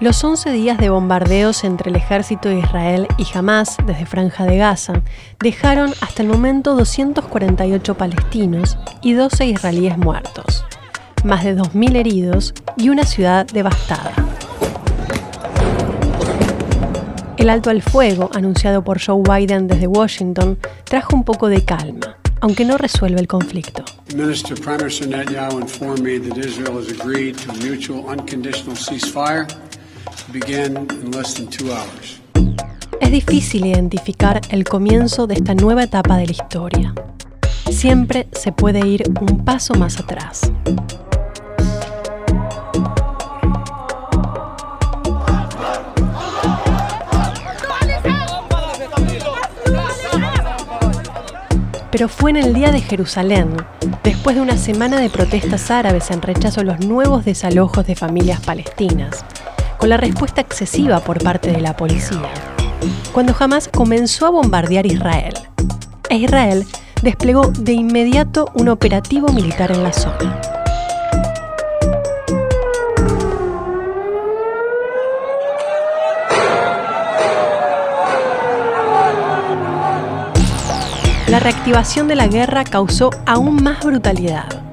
Los 11 días de bombardeos entre el ejército de Israel y Hamas desde Franja de Gaza dejaron hasta el momento 248 palestinos y 12 israelíes muertos, más de 2.000 heridos y una ciudad devastada. El alto al fuego, anunciado por Joe Biden desde Washington, trajo un poco de calma, aunque no resuelve el conflicto. Minister Premier Netanyahu informed me that Israel has agreed to a mutual unconditional ceasefire es difícil identificar el comienzo de esta nueva etapa de la historia. Siempre se puede ir un paso más atrás. Pero fue en el Día de Jerusalén, después de una semana de protestas árabes en rechazo a los nuevos desalojos de familias palestinas, con la respuesta excesiva por parte de la policía, cuando Hamas comenzó a bombardear Israel. E Israel desplegó de inmediato un operativo militar en la zona. La reactivación de la guerra causó aún más brutalidad.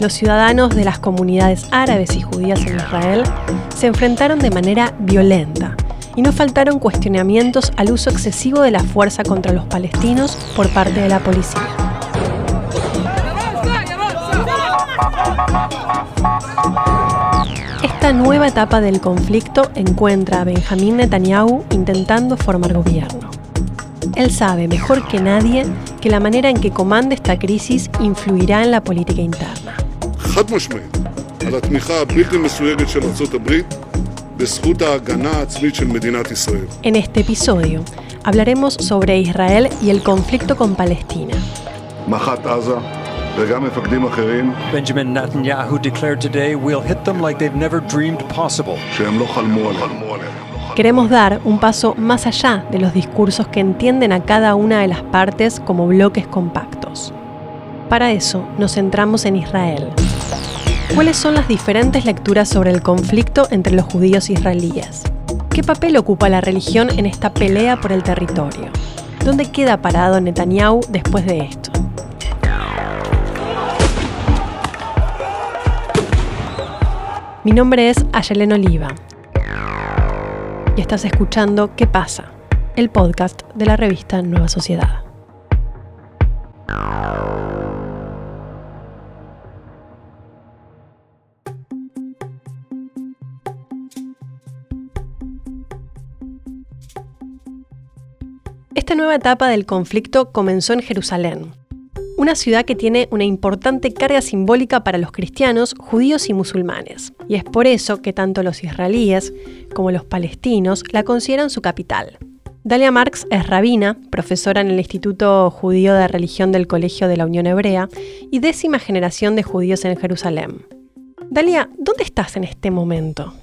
Los ciudadanos de las comunidades árabes y judías en Israel se enfrentaron de manera violenta y no faltaron cuestionamientos al uso excesivo de la fuerza contra los palestinos por parte de la policía. Esta nueva etapa del conflicto encuentra a Benjamín Netanyahu intentando formar gobierno. Él sabe mejor que nadie que la manera en que comande esta crisis influirá en la política interna. En este episodio hablaremos sobre Israel y el conflicto con Palestina. Benjamin Netanyahu declared today we'll hit them like they've never dreamed possible. Queremos dar un paso más allá de los discursos que entienden a cada una de las partes como bloques compactos. Para eso nos centramos en Israel. ¿Cuáles son las diferentes lecturas sobre el conflicto entre los judíos israelíes? ¿Qué papel ocupa la religión en esta pelea por el territorio? ¿Dónde queda parado Netanyahu después de esto? Mi nombre es Ayelen Oliva y estás escuchando ¿Qué pasa? El podcast de la revista Nueva Sociedad. Esta nueva etapa del conflicto comenzó en Jerusalén, una ciudad que tiene una importante carga simbólica para los cristianos, judíos y musulmanes. Y es por eso que tanto los israelíes como los palestinos la consideran su capital. Dalia Marx es rabina, profesora en el Instituto Judío de Religión del Colegio de la Unión Hebrea y décima generación de judíos en Jerusalén. Dalia, ¿dónde estás en este momento?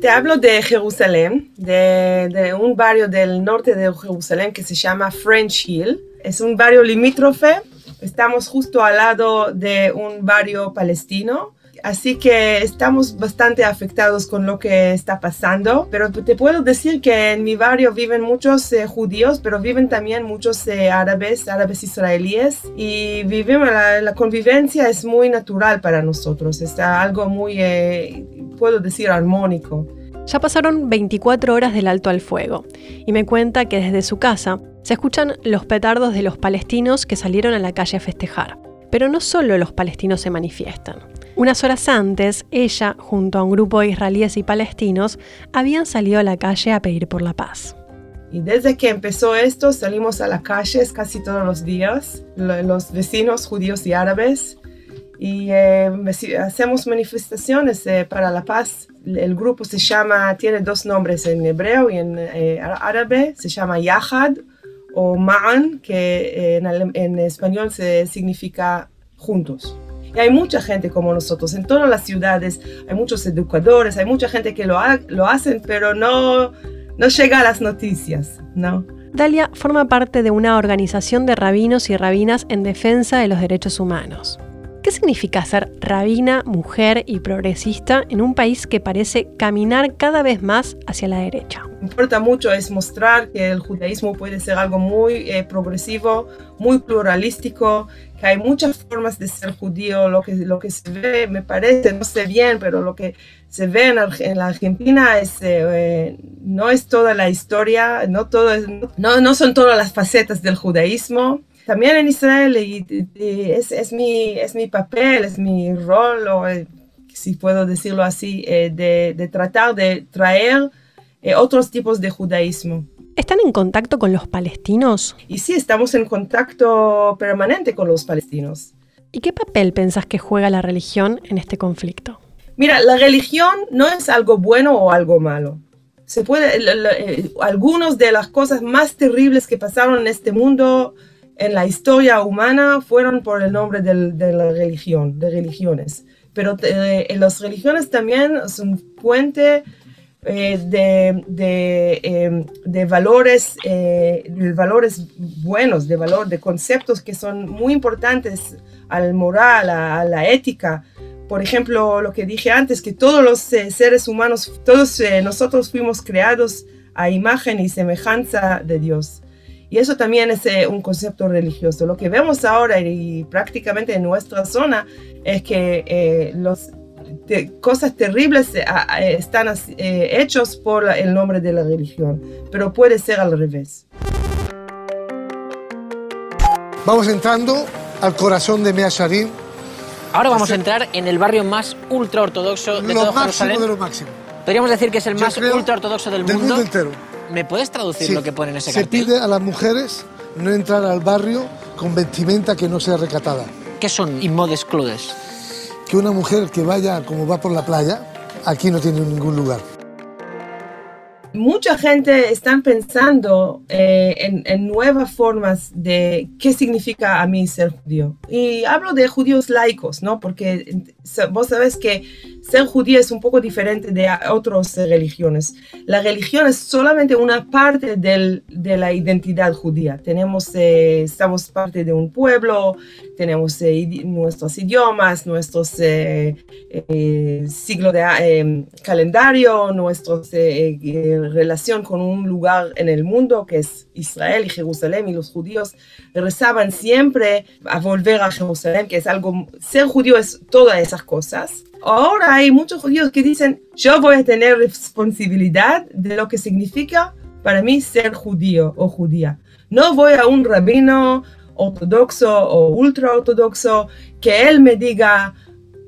Te hablo de Jerusalén, de, un barrio del norte de Jerusalén que se llama French Hill. Es un barrio limítrofe. Estamos justo al lado de un barrio palestino. Así que estamos bastante afectados con lo que está pasando, pero te puedo decir que en mi barrio viven muchos eh, judíos, pero viven también muchos eh, árabes, árabes israelíes, y vivimos, la, convivencia es muy natural para nosotros, es algo muy, eh, puedo decir, armónico. Ya pasaron 24 horas del alto al fuego y me cuenta que desde su casa se escuchan los petardos de los palestinos que salieron a la calle a festejar. Pero no solo los palestinos se manifiestan. Unas horas antes, ella, junto a un grupo de israelíes y palestinos, habían salido a la calle a pedir por la paz. Y desde que empezó esto, salimos a las calles casi todos los días, los vecinos judíos y árabes, y eh, hacemos manifestaciones eh, para la paz. El grupo se llama, tiene dos nombres en hebreo y en eh, árabe, se llama Yahad o Ma'an, que en, español se significa juntos. Y hay mucha gente como nosotros en todas las ciudades, hay muchos educadores, hay mucha gente que lo, lo hacen, pero no, no llega a las noticias, ¿no? Dalia forma parte de una organización de rabinos y rabinas en defensa de los derechos humanos ¿Qué significa ser rabina, mujer y progresista en un país que parece caminar cada vez más hacia la derecha? Importa mucho es mostrar que el judaísmo puede ser algo muy eh, progresivo, muy pluralístico, que hay muchas formas de ser judío. Lo que, lo que se ve, me parece, no sé bien, pero lo que se ve en, la Argentina es, eh, eh, no es toda la historia, no, todo no, no son todas las facetas del judaísmo también en Israel es, es, mi, es mi papel, es mi rol, o, eh, si puedo decirlo así, eh, de, de, tratar de traer eh, otros tipos de judaísmo. ¿Están en contacto con los palestinos? Y sí, estamos en contacto permanente con los palestinos. ¿Y qué papel pensás que juega la religión en este conflicto? Mira, la religión no es algo bueno o algo malo. Se puede, algunas de las cosas más terribles que pasaron en este mundo en la historia humana fueron por el nombre de la religión, de religiones. Pero eh, las religiones también son puente eh, em, de, valores, eh, de valores buenos, de valor, de conceptos que son muy importantes al moral, a, la ética. Por ejemplo, lo que dije antes, que todos los seres humanos, todos nosotros fuimos creados a imagen y semejanza de Dios. Y eso también es eh, un concepto religioso. Lo que vemos ahora y prácticamente en nuestra zona es que eh, los, cosas terribles eh, están hechos por el nombre de la religión, pero puede ser al revés. Vamos entrando al corazón de Mea Sharim. Ahora vamos a entrar en el barrio más ultra ortodoxo de lo todo máximo Jerusalén. de lo máximo. Podríamos decir que es el Yo más creo ultra ortodoxo del, Del mundo entero. ¿Me puedes traducir Sí. lo que pone en ese Se cartel? pide a las mujeres no entrar al barrio con vestimenta que no sea recatada. ¿Qué son immodest clothes? Que una mujer que vaya como va por la playa, aquí no tiene ningún lugar. Mucha gente está pensando eh, en, en nuevas formas de qué significa a mí ser judío. Y hablo de judíos laicos, ¿no? Porque sa- vos sabés que ser judío es un poco diferente de otras eh, religiones. La religión es solamente una parte del- de la identidad judía. Tenemos, eh, estamos parte de un pueblo, tenemos eh, nuestros idiomas, nuestros eh, eh, de eh, calendario, nuestra relación con un lugar en el mundo que es Israel y Jerusalén y los judíos rezaban siempre a volver a Jerusalén, que es algo, ser judío es todas esas cosas. Ahora hay muchos judíos que dicen, yo voy a tener responsabilidad de lo que significa para mí ser judío o judía. No voy a un rabino ortodoxo o ultra ortodoxo que él me diga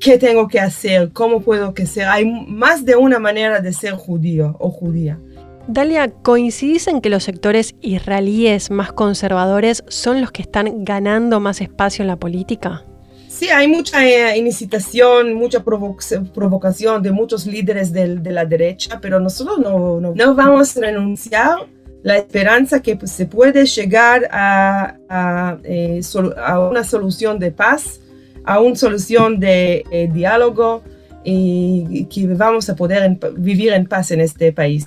qué tengo que hacer, cómo puedo que ser. Hay más de una manera de ser judío o judía. Dalia, ¿coincidís en que los sectores israelíes más conservadores son los que están ganando más espacio en la política? Sí, hay mucha eh, incitación, mucha provo- provocación de muchos líderes de la derecha, pero nosotros no, no, no vamos a renunciar la esperanza que pues, se puede llegar a, a, eh, a una solución de paz, a una solución de eh, diálogo y que vamos a poder en- vivir en paz en este país.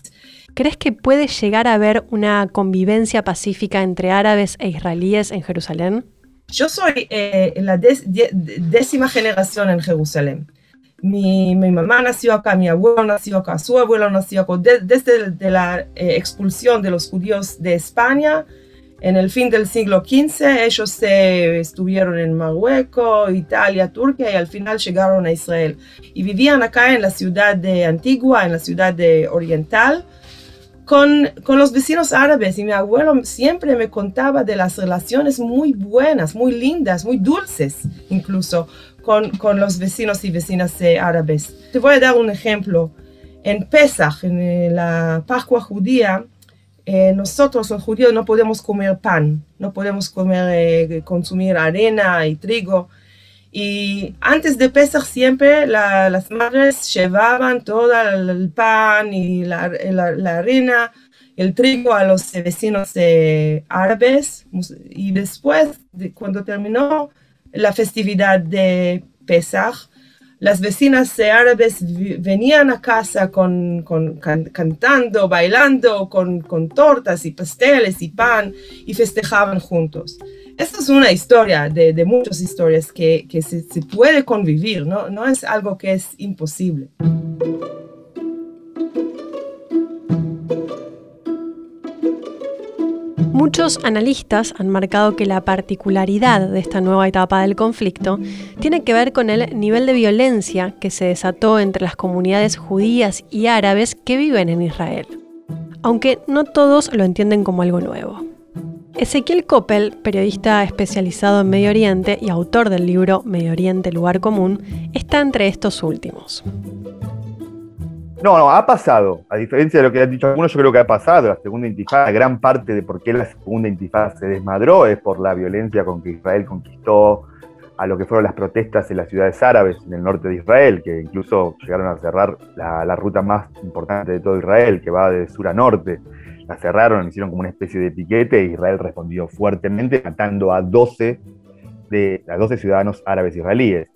¿Crees que puede llegar a haber una convivencia pacífica entre árabes e israelíes en Jerusalén? Yo soy eh, la décima generación en Jerusalén. Mi, mamá nació acá, mi abuelo nació acá, su abuelo nació acá. De- desde de la eh, expulsión de los judíos de España, en el fin del siglo XV, ellos eh, estuvieron en Marruecos, Italia, Turquía y al final llegaron a Israel. Y vivían acá en la ciudad de Antigua, en la ciudad de Oriental, con, con los vecinos árabes y mi abuelo siempre me contaba de las relaciones muy buenas, muy lindas, muy dulces incluso con, con los vecinos y vecinas árabes. Te voy a dar un ejemplo. En Pesach, en eh, la Pascua judía, eh, nosotros los judíos no podemos comer pan, no podemos comer, eh, consumir arena y trigo. Y antes de Pesach siempre la- las madres llevaban todo el, pan y la, la- harina, el trigo a los vecinos árabes. Y después, de- cuando terminó la festividad de Pesach, las vecinas árabes venían a casa con, con- can- cantando, bailando, con, con tortas y pasteles y pan y festejaban juntos. Esta es una historia de, de muchas historias que, se, puede convivir, no es algo que es imposible. Muchos analistas han marcado que la particularidad de esta nueva etapa del conflicto tiene que ver con el nivel de violencia que se desató entre las comunidades judías y árabes que viven en Israel, aunque no todos lo entienden como algo nuevo. Ezequiel Koppel, periodista especializado en Medio Oriente y autor del libro Medio Oriente, lugar común, está entre estos últimos. No, no, ha pasado. A diferencia de lo que han dicho algunos, yo creo que ha pasado. La segunda intifada, gran parte de por qué la segunda intifada se desmadró es por la violencia con que Israel conquistó a lo que fueron las protestas en las ciudades árabes en el norte de Israel, que incluso llegaron a cerrar la, ruta más importante de todo Israel, que va de sur a norte. La cerraron, hicieron como una especie de piquete e Israel respondió fuertemente, matando a 12 de a 12 ciudadanos árabes israelíes.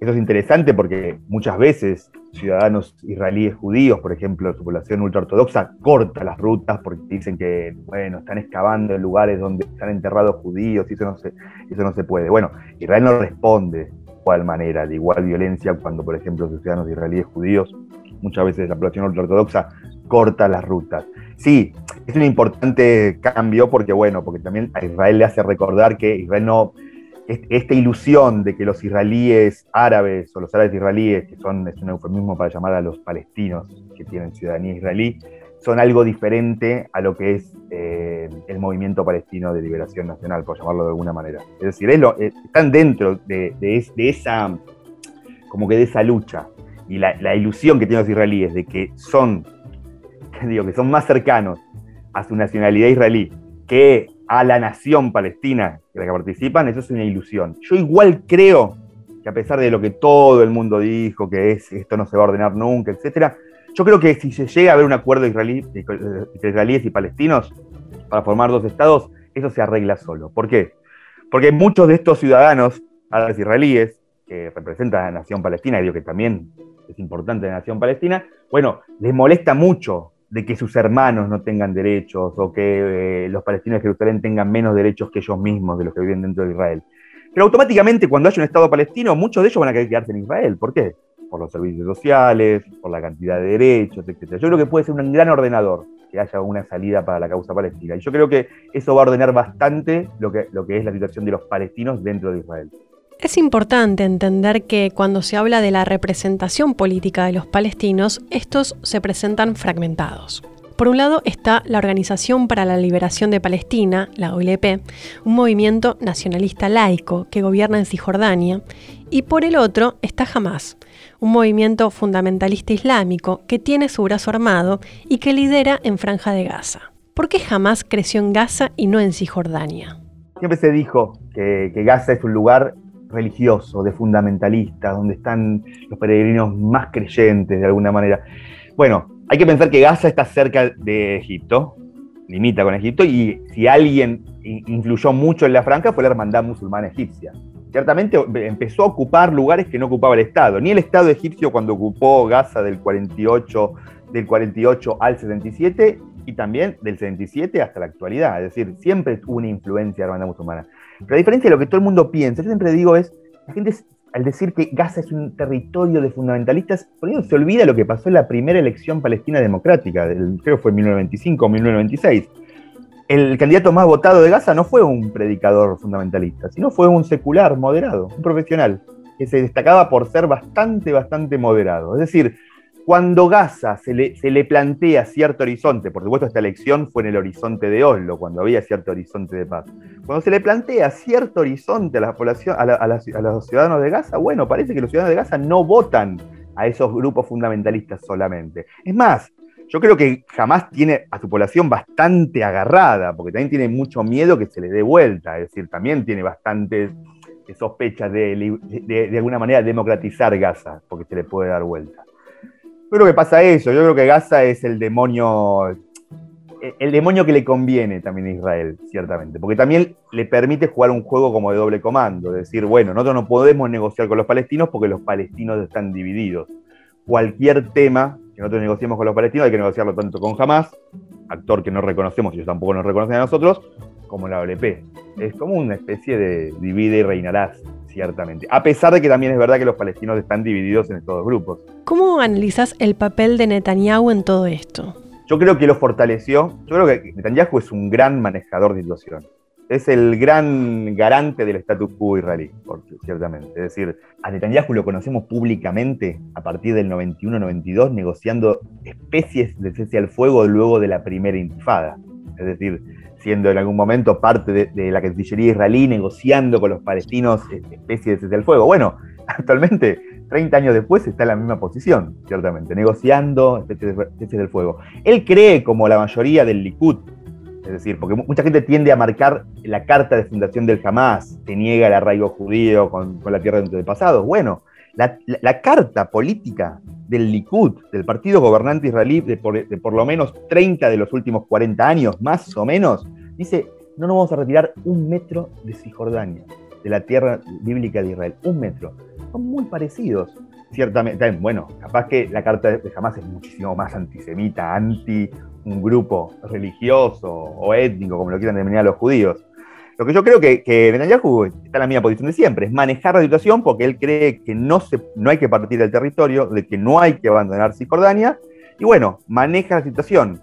Eso es interesante porque muchas veces ciudadanos israelíes judíos, por ejemplo, su población ultraortodoxa, corta las rutas porque dicen que, bueno, están excavando en lugares donde están enterrados judíos y eso no se, eso no se puede. Bueno, Israel no responde de igual manera, de igual violencia, cuando, por ejemplo, sus ciudadanos israelíes judíos, muchas veces la población ultraortodoxa, corta las rutas. Sí, es un importante cambio porque, bueno, porque también a Israel le hace recordar que Israel no esta ilusión de que los israelíes árabes o los árabes israelíes, que son, es un eufemismo para llamar a los palestinos que tienen ciudadanía israelí, son algo diferente a lo que es eh, el movimiento palestino de liberación nacional, por llamarlo de alguna manera. Es decir, están dentro de, esa, como que de esa lucha y la, ilusión que tienen los israelíes de que son, digo, que son más cercanos a su nacionalidad israelí que a la nación palestina de la que participan, eso es una ilusión. Yo igual creo que a pesar de lo que todo el mundo dijo, que es, esto no se va a ordenar nunca, etc., yo creo que si se llega a ver un acuerdo israelí, entre israelíes y palestinos para formar dos estados, eso se arregla solo. ¿Por qué? Porque muchos de estos ciudadanos árabes israelíes, que representan a la nación palestina, y digo que también es importante la nación palestina, bueno, les molesta mucho de que sus hermanos no tengan derechos o que eh, los palestinos de Jerusalén tengan menos derechos que ellos mismos de los que viven dentro de Israel. Pero automáticamente cuando haya un Estado palestino, muchos de ellos van a querer quedarse en Israel. ¿Por qué? Por los servicios sociales, por la cantidad de derechos, etc. Yo creo que puede ser un gran ordenador que haya una salida para la causa palestina. Y yo creo que eso va a ordenar bastante lo que, lo que es la situación de los palestinos dentro de Israel. Es importante entender que cuando se habla de la representación política de los palestinos, estos se presentan fragmentados. Por un lado está la Organización para la Liberación de Palestina, la OLP, un movimiento nacionalista laico que gobierna en Cisjordania, y por el otro está Hamas, un movimiento fundamentalista islámico que tiene su brazo armado y que lidera en Franja de Gaza. ¿Por qué Hamas creció en Gaza y no en Cisjordania? Siempre se dijo que, que Gaza es un lugar religioso, de fundamentalistas, donde están los peregrinos más creyentes de alguna manera. Bueno, hay que pensar que Gaza está cerca de Egipto, limita con Egipto, y si alguien influyó mucho en la franja fue la hermandad musulmana egipcia. Ciertamente empezó a ocupar lugares que no ocupaba el Estado, ni el Estado egipcio cuando ocupó Gaza del 48, del 48 al 77 y también del 77 hasta la actualidad. Es decir, siempre hubo una influencia de la hermandad musulmana. Pero a diferencia de lo que todo el mundo piensa, yo siempre digo es, la gente al decir que Gaza es un territorio de fundamentalistas, por eso se olvida lo que pasó en la primera elección palestina democrática, creo que fue en 1925 o 1926. El candidato más votado de Gaza no fue un predicador fundamentalista, sino fue un secular moderado, un profesional, que se destacaba por ser bastante, bastante moderado. Es decir, cuando Gaza se le, plantea cierto horizonte, por supuesto esta elección fue en el horizonte de Oslo, cuando había cierto horizonte de paz, cuando se le plantea cierto horizonte a la población, a, los ciudadanos de Gaza, bueno, parece que los ciudadanos de Gaza no votan a esos grupos fundamentalistas solamente. Es más, yo creo que jamás tiene a su población bastante agarrada, porque también tiene mucho miedo que se le dé vuelta, es decir, también tiene bastantes sospechas de, de alguna manera democratizar Gaza, porque se le puede dar vuelta. Yo creo que pasa eso. Yo creo que Gaza es el demonio, el demonio que le conviene también a Israel, ciertamente. Porque también le permite jugar un juego como de doble comando. Decir, bueno, nosotros no podemos negociar con los palestinos porque los palestinos están divididos. Cualquier tema que nosotros negociemos con los palestinos hay que negociarlo tanto con Hamas, actor que no reconocemos y ellos tampoco nos reconocen a nosotros, como la OLP. Es como una especie de divide y reinarás, ciertamente. A pesar de que también es verdad que los palestinos están divididos en estos dos grupos. ¿Cómo analizas el papel de Netanyahu en todo esto? Yo creo que lo fortaleció. Yo creo que Netanyahu es un gran manejador de situación. Es el gran garante del status quo israelí, ciertamente. Es decir, a Netanyahu lo conocemos públicamente a partir del 91-92 negociando especies de cese al fuego luego de la primera intifada. Es decir, siendo en algún momento parte de, la Cancillería israelí, negociando con los palestinos especies de cese al fuego. Bueno, actualmente, 30 años después, está en la misma posición, ciertamente, negociando especies de del fuego. Él cree, como la mayoría del Likud, es decir, porque mucha gente tiende a marcar la carta de fundación del Hamas, que niega el arraigo judío con, la tierra de antepasados. Bueno, la, carta política del Likud, del partido gobernante israelí de por, lo menos 30 de los últimos 40 años, más o menos, dice, no nos vamos a retirar un metro de Cisjordania, de la tierra bíblica de Israel, un metro. Son muy parecidos, ciertamente. Bueno, capaz que la carta de Hamas es muchísimo más antisemita, anti un grupo religioso o étnico, como lo quieran denominar los judíos. Lo que yo creo que, que Netanyahu está en la misma posición de siempre, es manejar la situación porque él cree que no, se, no hay que partir del territorio, de que no hay que abandonar Cisjordania, y bueno, maneja la situación.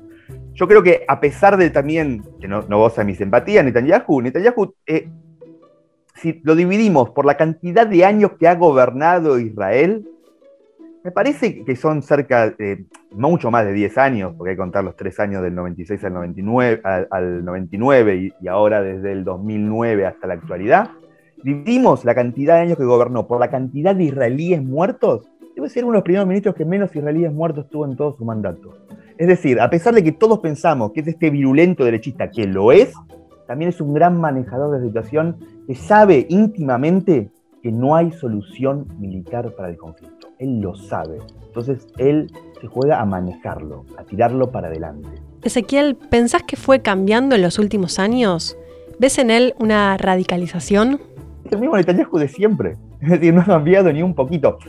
Yo creo que a pesar de también, que no, no goza mi simpatía, Netanyahu, Netanyahu, eh, si lo dividimos por la cantidad de años que ha gobernado Israel, me parece que son cerca de mucho más de 10 años, porque hay que contar los tres años del 96 al 99, al, 99 y, ahora desde el 2009 hasta la actualidad. Dividimos la cantidad de años que gobernó por la cantidad de israelíes muertos. Debe ser uno de los primeros ministros que menos israelíes muertos tuvo en todo su mandato. Es decir, a pesar de que todos pensamos que es este virulento derechista, que lo es, también es un gran manejador de situación que sabe íntimamente que no hay solución militar para el conflicto él lo sabe. Entonces él se juega a manejarlo, a tirarlo para adelante. Ezequiel, ¿pensás que fue cambiando en los últimos años? ¿Ves en él una radicalización? Es el mismo Netanyahu de siempre. Es decir, no ha cambiado ni un poquito.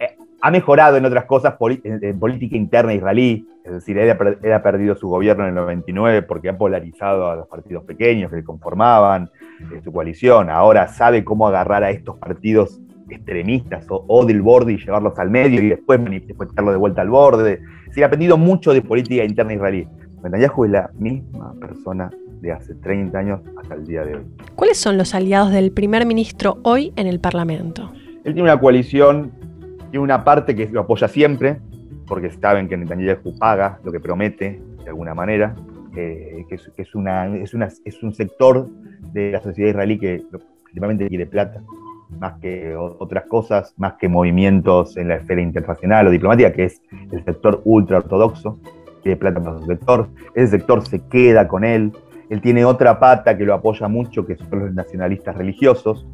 Eh, ha mejorado en otras cosas en, política interna israelí. Es decir, él ha, perdido su gobierno en el 99 porque ha polarizado a los partidos pequeños que le conformaban eh, su coalición. Ahora sabe cómo agarrar a estos partidos extremistas o, del borde y llevarlos al medio y después manifestarlo de vuelta al borde. Se ha aprendido mucho de política interna israelí. Netanyahu es la misma persona de hace 30 años hasta el día de hoy. ¿Cuáles son los aliados del primer ministro hoy en el Parlamento? Él tiene una coalición, tiene una parte que lo apoya siempre, porque saben que Netanyahu paga lo que promete, de alguna manera, que, es, una, es, una, es un sector de la sociedad israelí que principalmente quiere plata más que otras cosas, más que movimientos en la esfera internacional o diplomática, que es el sector ultra ortodoxo, que plata para su sector. Ese sector se queda con él. Él tiene otra pata que lo apoya mucho, que son los nacionalistas religiosos,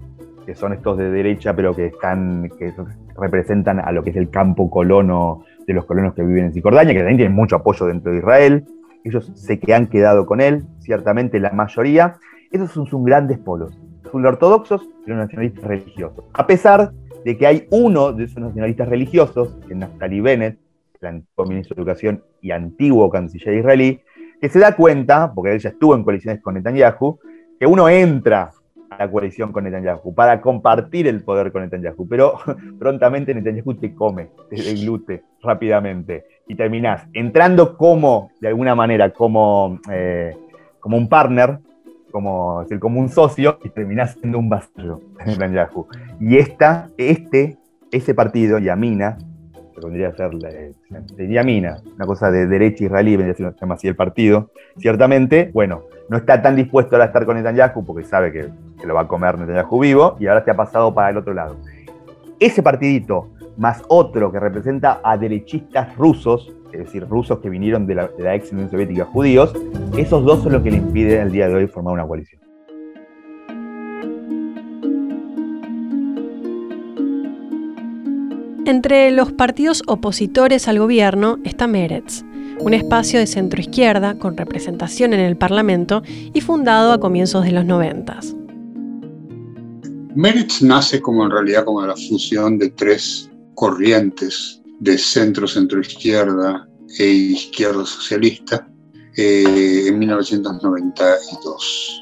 que son estos de derecha, pero que están, que representan a lo que es el campo colono de los colonos que viven en Cisjordania, que también tienen mucho apoyo dentro de Israel. Ellos se que han quedado con él, ciertamente la mayoría. Esos son sus grandes polos ortodoxos y los nacionalistas religiosos. A pesar de que hay uno de esos nacionalistas religiosos, que es Naftali Bennett, el antiguo ministro de Educación y antiguo canciller israelí, que se da cuenta, porque él ya estuvo en coaliciones con Netanyahu, que uno entra a la coalición con Netanyahu para compartir el poder con Netanyahu, pero prontamente Netanyahu te come, te deglute rápidamente y terminás entrando como, de alguna manera, como, eh, como un partner como, decir, como un socio y terminás siendo un vasallo en Netanyahu. Y esta, este, ese partido, Yamina, que vendría a ser Yamina, una cosa de derecha israelí, vendría a ser, así el partido, ciertamente, bueno, no está tan dispuesto a estar con Netanyahu porque sabe que, que lo va a comer Netanyahu vivo y ahora se ha pasado para el otro lado. Ese partidito, más otro que representa a derechistas rusos, es decir, rusos que vinieron de la, ex Unión Soviética judíos, esos dos son los que le impiden al día de hoy formar una coalición. Entre los partidos opositores al gobierno está Meretz, un espacio de centroizquierda con representación en el Parlamento y fundado a comienzos de los noventas. Meretz nace como en realidad como la fusión de tres corrientes de centro-centroizquierda e izquierda socialista eh, en 1992.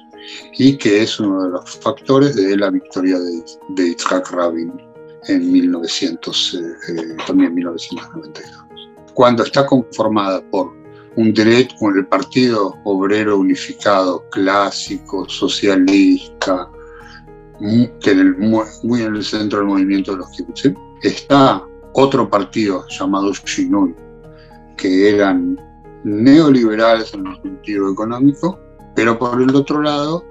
y que es uno de los factores de la victoria de, de Yitzhak Rabin en 1900, eh, eh, también 1992. Cuando está conformada por un derecho, con el Partido Obrero Unificado clásico, socialista, que en el, muy en el centro del movimiento de los kibbutzim, está otro partido llamado Shinui, que eran neoliberales en el sentido económico, pero por el otro lado,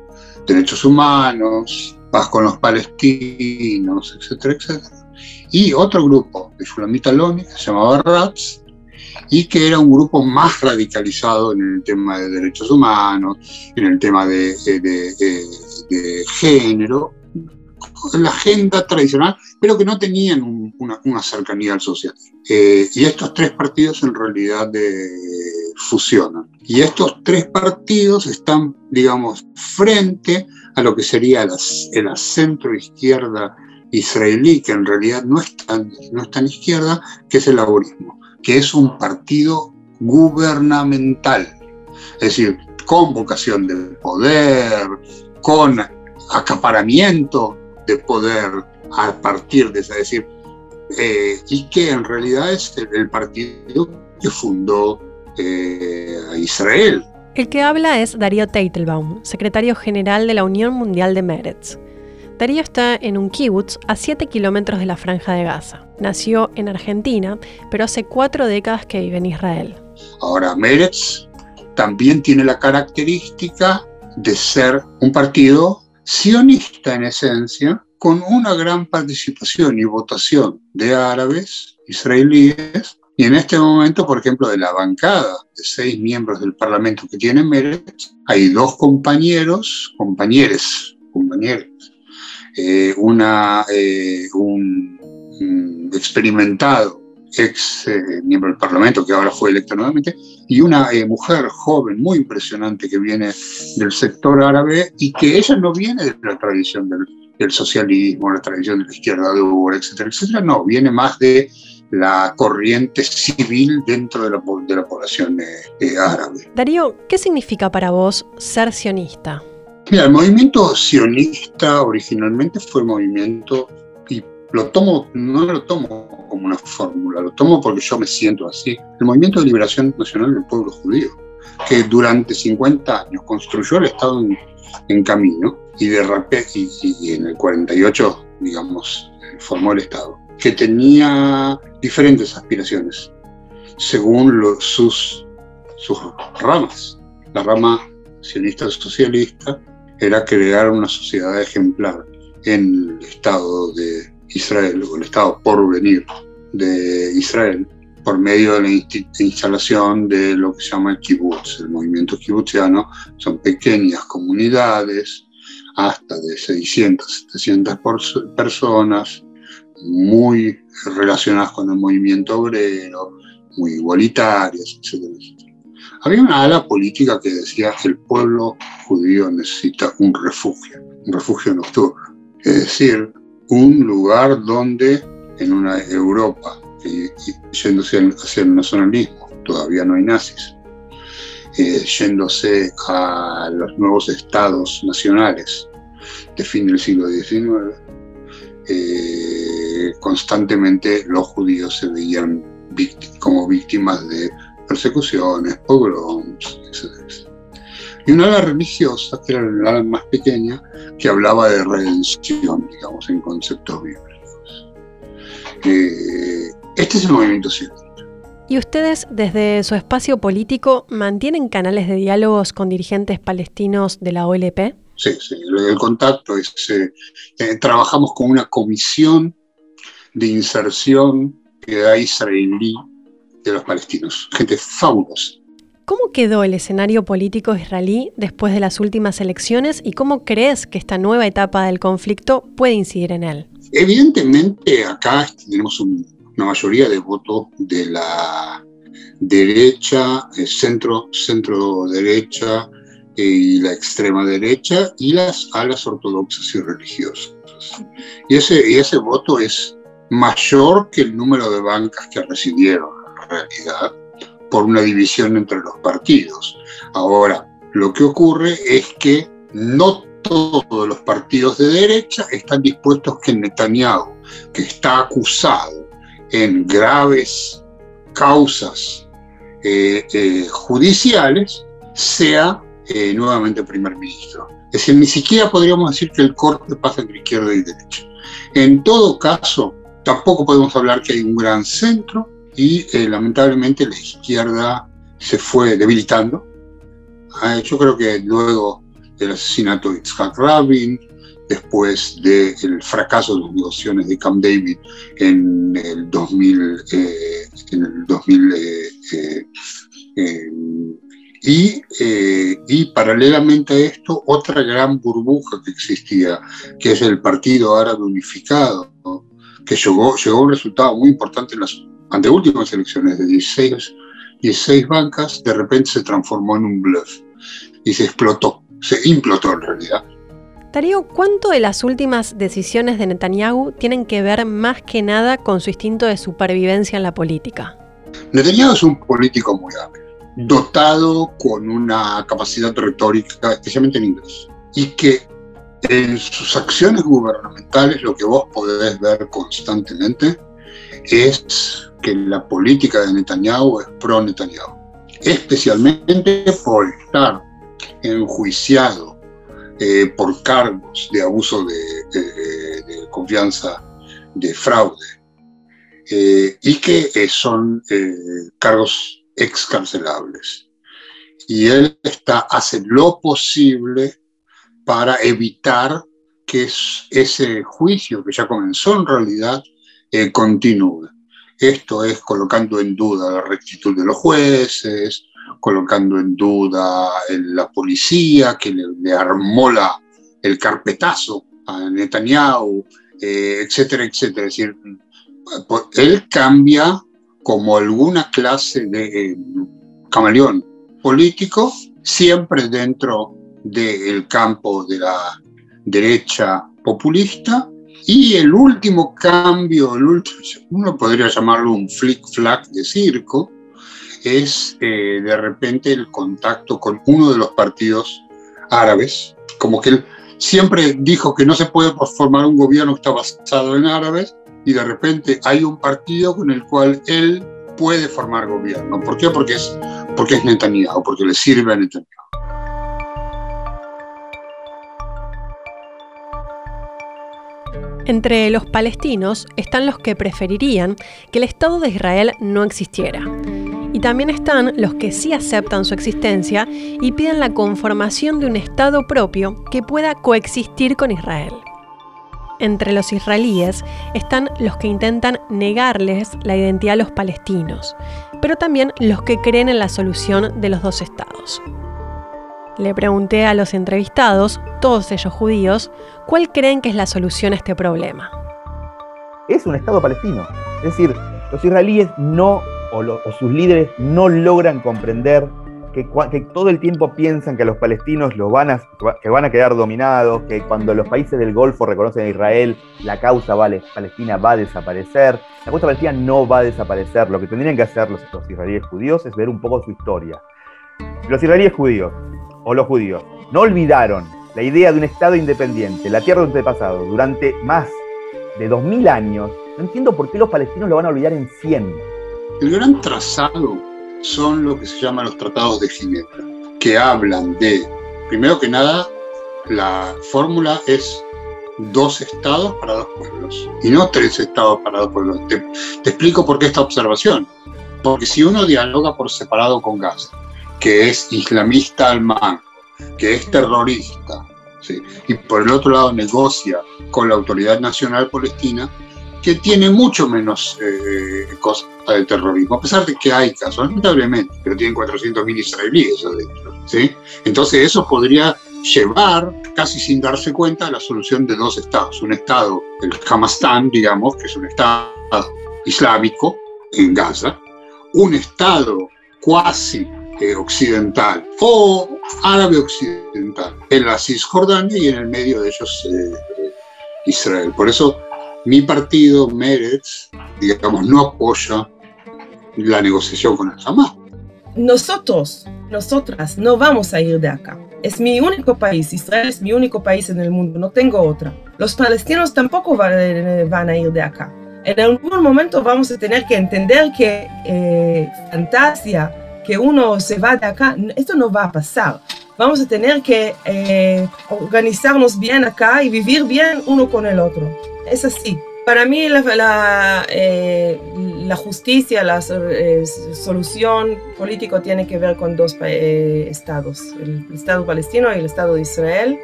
derechos humanos, paz con los palestinos, etcétera, etcétera. Y otro grupo de Shulamit Loni, que se llamaba RATS, y que era un grupo más radicalizado en el tema de derechos humanos, en el tema de, de, género, en la agenda tradicional, pero que no tenían una, cercanía al socialismo. Eh, y estos tres partidos en realidad fusionan. Y estos tres partidos están, digamos, frente a lo que sería la, la centro izquierda israelí, que en realidad no es, tan, no es tan izquierda, que es el laborismo, que es un partido gubernamental, es decir, con vocación de poder, con acaparamiento de poder a partir de esa, es decir, eh, y que en realidad es el, partido que fundó eh, a Israel. El que habla es Darío Teitelbaum, secretario general de la Unión Mundial de Meretz. Darío está en un kibutz a 7 kilómetros de la Franja de Gaza. Nació en Argentina, pero hace cuatro décadas que vive en Israel. Ahora, Meretz también tiene la característica de ser un partido sionista en esencia, con una gran participación y votación de árabes, israelíes, y en este momento, por ejemplo, de la bancada de seis miembros del Parlamento que tiene Meretz, hay dos compañeros, compañeros, compañeros, eh, una, eh, un, experimentado ex eh, miembro del Parlamento que ahora fue electo nuevamente, y una mujer joven muy impresionante que viene del sector árabe y que ella no viene de la tradición del, del socialismo, la tradición de la izquierda dura, etcétera, etcétera, no, viene más de la corriente civil dentro de la, de la población eh, eh, árabe. Darío, ¿qué significa para vos ser sionista? Mira, el movimiento sionista originalmente fue el movimiento, lo tomo, no lo tomo como una fórmula, lo tomo porque yo me siento así, el movimiento de liberación nacional del pueblo judío, que durante 50 años construyó el Estado en, camino y de repente, y en el 48, digamos, formó el Estado que tenía diferentes aspiraciones según sus, sus ramas. La rama sionista socialista era crear una sociedad ejemplar en el Estado de Israel, o el Estado por venir de Israel, por medio de la instalación de lo que se llama el kibbutz, el movimiento kibbutziano. Son pequeñas comunidades, hasta de 600, 700 personas, muy relacionadas con el movimiento obrero, muy igualitarias, etc. Había una ala política que decía el pueblo judío necesita un refugio, un refugio nocturno, es decir, un lugar donde en una Europa, yéndose hacia el nacionalismo, todavía no hay nazis, eh, yéndose a los nuevos estados nacionales de fin del siglo XIX, eh, constantemente los judíos se veían como víctimas de persecuciones, pogroms, etc. Y una ala religiosa, que era la ala más pequeña, que hablaba de redención, digamos, en conceptos bíblicos. Eh, este es el movimiento sionista. ¿Y ustedes, desde su espacio político, mantienen canales de diálogos con dirigentes palestinos de la OLP? Sí, sí, el contacto es, eh, eh, trabajamos con una comisión de inserción que da israelí de los palestinos, gente fabulosa. ¿Cómo quedó el escenario político israelí después de las últimas elecciones y cómo crees que esta nueva etapa del conflicto puede incidir en él? Evidentemente acá tenemos una mayoría de votos de la derecha, eh, centro, centro derecha, y la extrema derecha y las alas ortodoxas y religiosas. Y ese, y ese voto es mayor que el número de bancas que recibieron, en realidad, por una división entre los partidos. Ahora, lo que ocurre es que no todos los partidos de derecha están dispuestos que Netanyahu, que está acusado en graves causas eh, eh, judiciales, sea eh, nuevamente primer ministro. Es decir, ni siquiera podríamos decir que el corte pasa entre izquierda y derecha. En todo caso, tampoco podemos hablar que hay un gran centro y lamentablemente la izquierda se fue debilitando. Ah, yo creo que luego del asesinato de Itzhak Rabin, después del fracaso de las negociaciones de Camp David en el 2000, eh, en el 2000 eh, eh, y, y, paralelamente a esto, otra gran burbuja que existía, que es el Partido Árabe Unificado, que llegó, llegó a un resultado muy importante en las anteúltimas elecciones de 16, 16 bancas, de repente se transformó en un bluff y se explotó, se implotó en realidad. Darío, ¿cuánto de las últimas decisiones de Netanyahu tienen que ver más que nada con su instinto de supervivencia en la política? Netanyahu es un político muy hábil, dotado con una capacidad retórica, especialmente en inglés, y que en sus acciones gubernamentales lo que vos podés ver constantemente es que la política de Netanyahu es pro-Netanyahu, especialmente por estar enjuiciado eh, por cargos de abuso de, confianza, de fraude, eh, y que eh, son cargos excarcelables. Y él está, hace lo posible para evitar que ese juicio que ya comenzó en realidad continúe. Esto es colocando en duda la rectitud de los jueces, colocando en duda la policía que le, armó el carpetazo a Netanyahu, eh, etcétera, etcétera. Es decir, él cambia como alguna clase de eh, camaleón político, siempre dentro del campo de la derecha populista. Y el último cambio, el último, uno podría llamarlo un flick-flack de circo, es eh, de repente el contacto con uno de los partidos árabes, como que él siempre dijo que no se puede formar un gobierno que está basado en árabes y de repente hay un partido con el cual él puede formar gobierno. ¿Por qué? Porque es, porque es Netanyahu, porque le sirve a Netanyahu. Entre los palestinos están los que preferirían que el Estado de Israel no existiera y también están los que sí aceptan su existencia y piden la conformación de un Estado propio que pueda coexistir con Israel. Entre los israelíes están los que intentan negarles la identidad a los palestinos, pero también los que creen en la solución de los dos estados. Le pregunté a los entrevistados, todos ellos judíos, cuál creen que es la solución a este problema. Es un Estado palestino. Es decir, los israelíes no o, sus líderes no logran comprender que, todo el tiempo piensan que los palestinos los van a, que van a quedar dominados, que cuando los países del Golfo reconocen a Israel, la causa vale, palestina va a desaparecer. La causa palestina no va a desaparecer. Lo que tendrían que hacer los, los israelíes judíos es ver un poco su historia. Los israelíes judíos, o los judíos, no olvidaron la idea de un Estado independiente, la tierra de antepasado, durante más de 2000 años. No entiendo por qué los palestinos lo van a olvidar en 100 el gran trazado son lo que se llaman los tratados de Ginebra, que hablan de, primero que nada, la fórmula es dos estados para dos pueblos y no tres estados para dos pueblos. Te, explico por qué esta observación. Porque si uno dialoga por separado con Gaza, que es islamista al que es terrorista, y por el otro lado negocia con la Autoridad Nacional Palestina, que tiene mucho menos eh, cosas de terrorismo, a pesar de que hay casos, lamentablemente, pero tienen 400.000 israelíes adentro. ¿sí? Entonces eso podría llevar, casi sin darse cuenta, a la solución de dos estados. Un estado, el Hamastan, digamos, que es un estado islámico en Gaza, un estado cuasi eh, occidental o árabe occidental en la Cisjordania y en el medio de ellos eh, Israel. Por eso mi partido, Meretz, digamos, no apoya la negociación con el Hamas. Nosotros, nosotras, no vamos a ir de acá. Es mi único país, Israel es mi único país en el mundo, no tengo otra. Los palestinos tampoco van, a ir de acá. En algún momento vamos a tener que entender que eh, fantasía, que uno se va de acá, esto no va a pasar. Vamos a tener que eh, organizarnos bien acá y vivir bien uno con el otro. Es así. Para mí la, eh, justicia, la eh, solución política tiene que ver con dos estados, el Estado palestino y el Estado de Israel.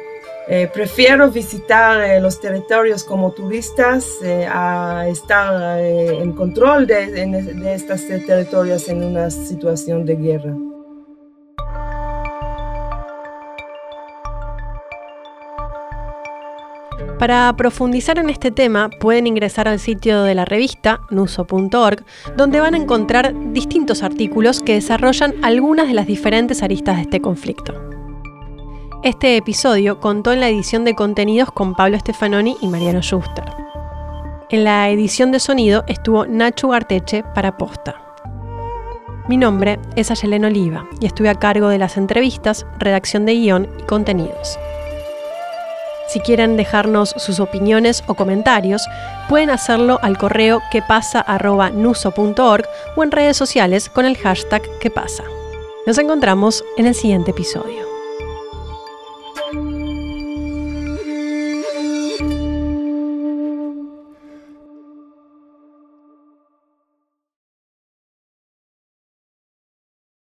Prefiero visitar los territorios como turistas a estar en control de, de estos territorios en una situación de guerra. Para profundizar en este tema, pueden ingresar al sitio de la revista nuso.org, donde van a encontrar distintos artículos que desarrollan algunas de las diferentes aristas de este conflicto. Este episodio contó en la edición de contenidos con Pablo Stefanoni y Mariano Schuster. En la edición de sonido estuvo Nacho Garteche para Posta. Mi nombre es Ayelen Oliva y estuve a cargo de las entrevistas, redacción de guion y contenidos. Si quieren dejarnos sus opiniones o comentarios, pueden hacerlo al correo quepasa.nuso.org o en redes sociales con el hashtag quepasa. Nos encontramos en el siguiente episodio.